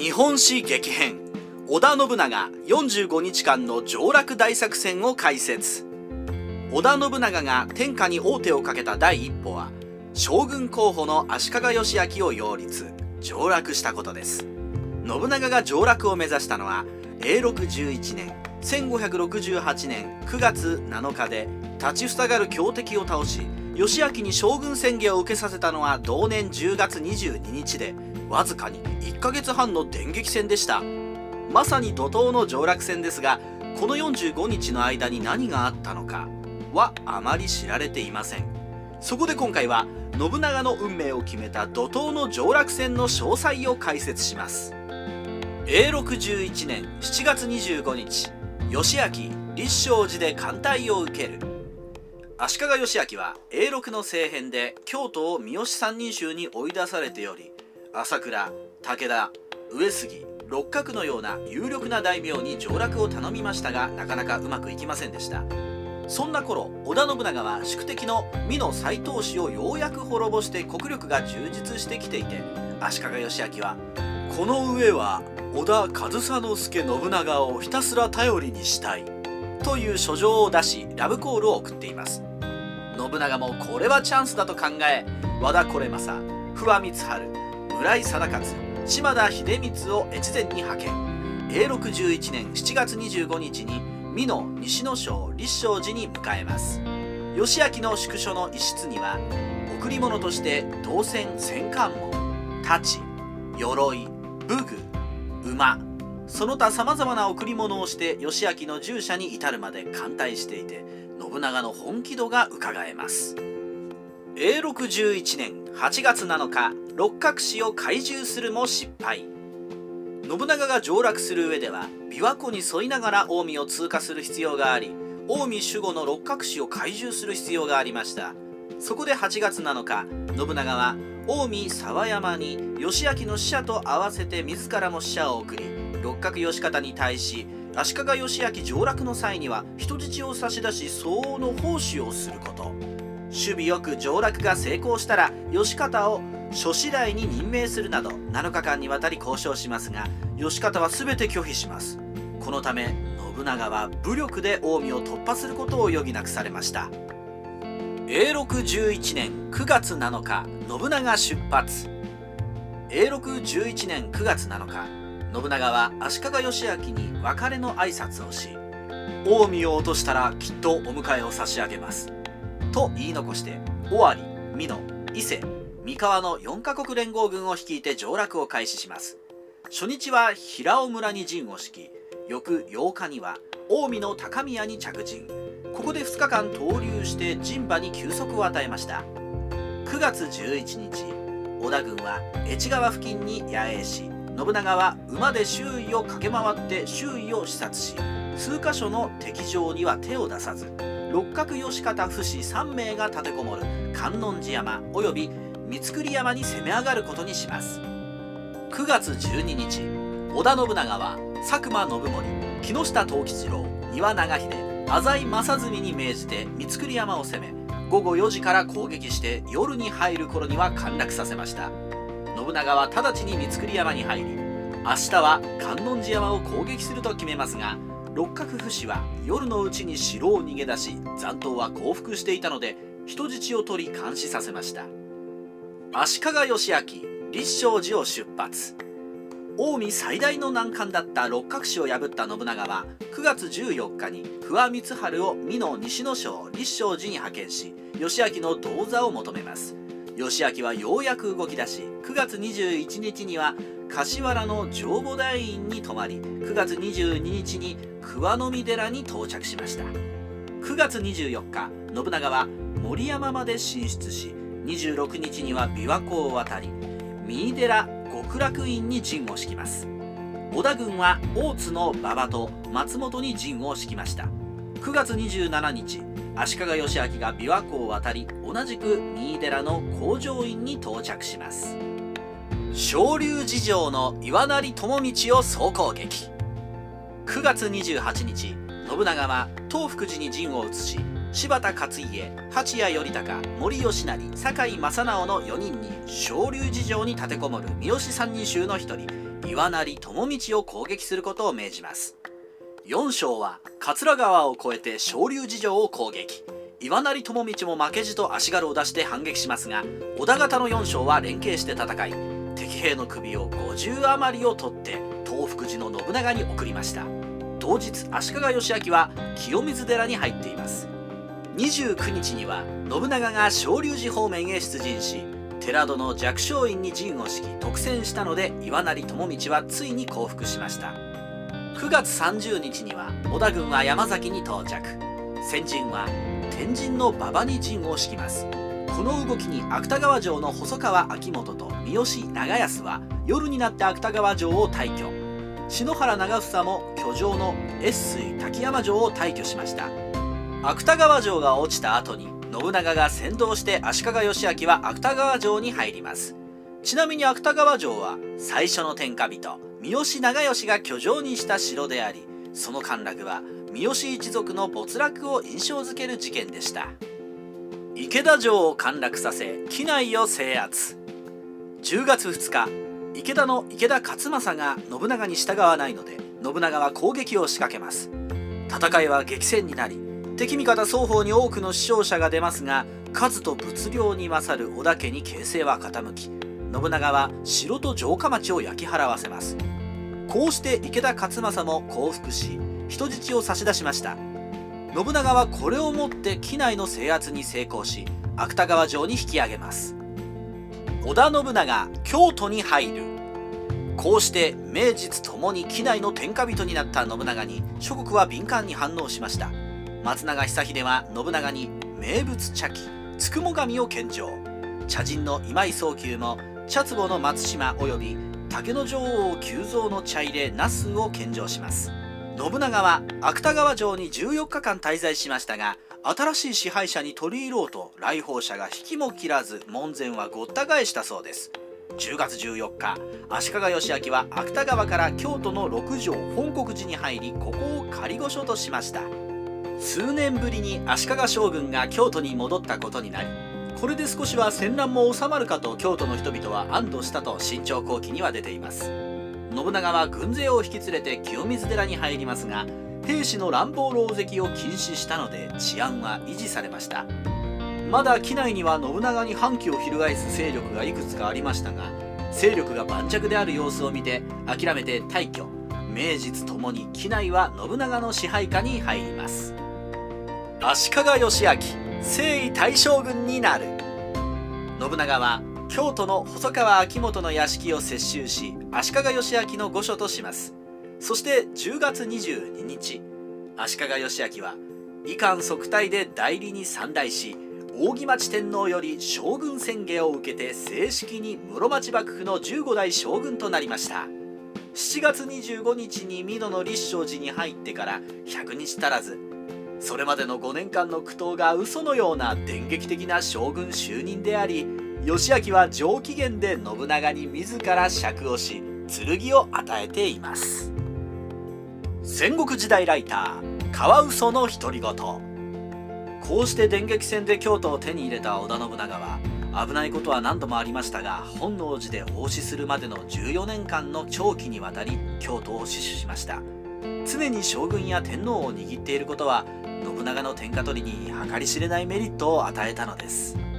日本史激変織田信長45日間の上洛大作戦を解説織田信長が天下に王手をかけた第一歩は将軍候補の足利義昭を擁立上洛したことです。信長が上洛を目指したのは永禄11年1568年9月7日で立ちふさがる強敵を倒し義昭に将軍宣言を受けさせたのは同年10月22日でわずかに1ヶ月半の電撃戦でした。まさに怒涛の上洛戦ですがこの45日の間に何があったのかはあまり知られていません。そこで今回は信長の運命を決めた怒涛の上洛戦の詳細を解説します。永禄11年7月25日義昭立正寺で艦隊を受ける。足利義昭は永禄の政変で京都を三好三人衆に追い出されており朝倉武田上杉六角のような有力な大名に上洛を頼みましたがなかなかうまくいきませんでした。そんな頃織田信長は宿敵の美濃斎藤氏をようやく滅ぼして国力が充実してきていて足利義昭は「この上は織田上総介信長をひたすら頼りにしたい」という書状を出しラブコールを送っています。信長もこれはチャンスだと考え和田惟政不破光晴村井貞勝島田秀光を越前に派遣。永禄11年7月25日に美濃西野省立正寺に迎えます。義昭の宿所の一室には贈り物として銅線戦艦門太刀鎧武具馬その他さまざまな贈り物をして義昭の従者に至るまで艦隊していて信長の本気度がうかがえます。永禄11年8月7日六角氏を懐柔するも失敗。信長が上洛する上では琵琶湖に沿いながら近江を通過する必要があり近江守護の六角氏を懐柔する必要がありました。そこで8月7日信長は近江沢山に義昭の使者と合わせて自らも使者を送り六角義方に対し足利義昭上洛の際には人質を差し出し相応の奉仕をすること。守備よく上洛が成功したら義方を諸次第に任命するなど7日間にわたり交渉しますが義方は全て拒否します。このため信長は武力で近江を突破することを余儀なくされました。永禄11年9月7日信長出発。永禄11年9月7日信長は足利義昭に別れの挨拶をし近江を落としたらきっとお迎えを差し上げます。と言い残して尾張美濃伊勢三河の4カ国連合軍を率いて上洛を開始します。初日は平尾村に陣を敷き翌8日には近江の高宮に着陣。ここで2日間投留して陣馬に休息を与えました。9月11日織田軍は越川付近に野営し信長は馬で周囲を駆け回って周囲を視察し数箇所の敵場には手を出さず六角義方不死3名が立てこもる観音寺山及び三栗山に攻め上がることにします。9月12日織田信長は佐久間信盛木下藤吉郎丹羽長秀浅井正純に命じて三栗山を攻め午後4時から攻撃して夜に入る頃には陥落させました。信長は直ちに三栗山に入り明日は観音寺山を攻撃すると決めますが六角不死は夜のうちに城を逃げ出し残党は降伏していたので人質を取り監視させました。足利義昭立正寺を出発。近江最大の難関だった六角氏を破った信長は9月14日に不破光晴を美濃西野省立正寺に派遣し義昭の銅座を求めます。義昭はようやく動き出し9月21日には柏原の上母大院に泊まり9月22日に桑の実寺に到着しました。9月24日信長は森山まで進出し26日には琵琶湖を渡り三井寺極楽院に陣を敷きます。織田軍は大津の馬場と松本に陣を敷きました。9月27日足利義昭が琵琶湖を渡り同じく三井寺の工場院に到着します。昇龍寺城の岩成智道を総攻撃。9月28日信長は東福寺に陣を移し柴田勝家八谷頼孝森吉成酒井正直の4人に昇龍寺城に立てこもる三好三人衆の一人岩成友道を攻撃することを命じます。4章は桂川を越えて昇龍寺城を攻撃。岩成友道も負けじと足軽を出して反撃しますが織田方の4章は連携して戦い敵兵の首を50余りを取って東福寺の信長に送りました。当日足利義昭は清水寺に入っています。29日には信長が昇龍寺方面へ出陣し寺戸の弱小院に陣を敷き特選したので岩成友道はついに降伏しました。9月30日には織田軍は山崎に到着。先陣は天神の馬場に陣を敷きます。この動きに芥川城の細川秋元と三好長安は夜になって芥川城を退去。篠原長房も居城の越水滝山城を退去しました。芥川城が落ちた後に信長が先導して足利義昭は芥川城に入ります。ちなみに芥川城は最初の天下人三好長慶が居城にした城でありその陥落は三好一族の没落を印象づける事件でした。池田城を陥落させ機内を制圧。10月2日池田の池田勝正が信長に従わないので信長は攻撃を仕掛けます。戦いは激戦になり敵味方双方に多くの死傷者が出ますが数と物量に勝る織田家に形勢は傾き信長は城と城下町を焼き払わせます。こうして池田勝正も降伏し人質を差し出しました。信長はこれをもって機内の制圧に成功し芥川城に引き上げます。織田信長京都に入る。こうして名実ともに機内の天下人になった信長に諸国は敏感に反応しました。松永久秀は信長に名物茶器つくも神を献上。茶人の今井宗久も茶壺の松島及び竹の女王急増の茶入れ那須を献上します。信長は芥川城に14日間滞在しましたが新しい支配者に取り入ろうと来訪者が引きも切らず門前はごった返したそうです。10月14日足利義昭は芥川から京都の六条本国寺に入りここを仮御所としました。数年ぶりに足利将軍が京都に戻ったことになりこれで少しは戦乱も収まるかと京都の人々は安堵したと新潮後期には出ています。信長は軍勢を引き連れて清水寺に入りますが兵士の乱暴狼藉を禁止したので治安は維持されました。まだ機内には信長に反旗を翻す勢力がいくつかありましたが勢力が盤石である様子を見て諦めて退去名実ともに機内は信長の支配下に入ります。足利義昭征夷大将軍になる。信長は京都の細川秋元の屋敷を接収し足利義昭の御所とします。そして10月22日足利義昭は遺憾即退で代理に参代し扇町天皇より将軍宣言を受けて正式に室町幕府の15代将軍となりました。7月25日に美濃の立正寺に入ってから100日足らずそれまでの5年間の苦闘が嘘のような電撃的な将軍就任であり義明は上機嫌で信長に自ら釈をし剣を与えています。戦国時代ライターカワウソの独り言。こうして電撃戦で京都を手に入れた織田信長は危ないことは何度もありましたが本能寺で奉仕するまでの14年間の長期にわたり京都を死守しました。常に将軍や天皇を握っていることは信長の天下取りに計り知れないメリットを与えたのです。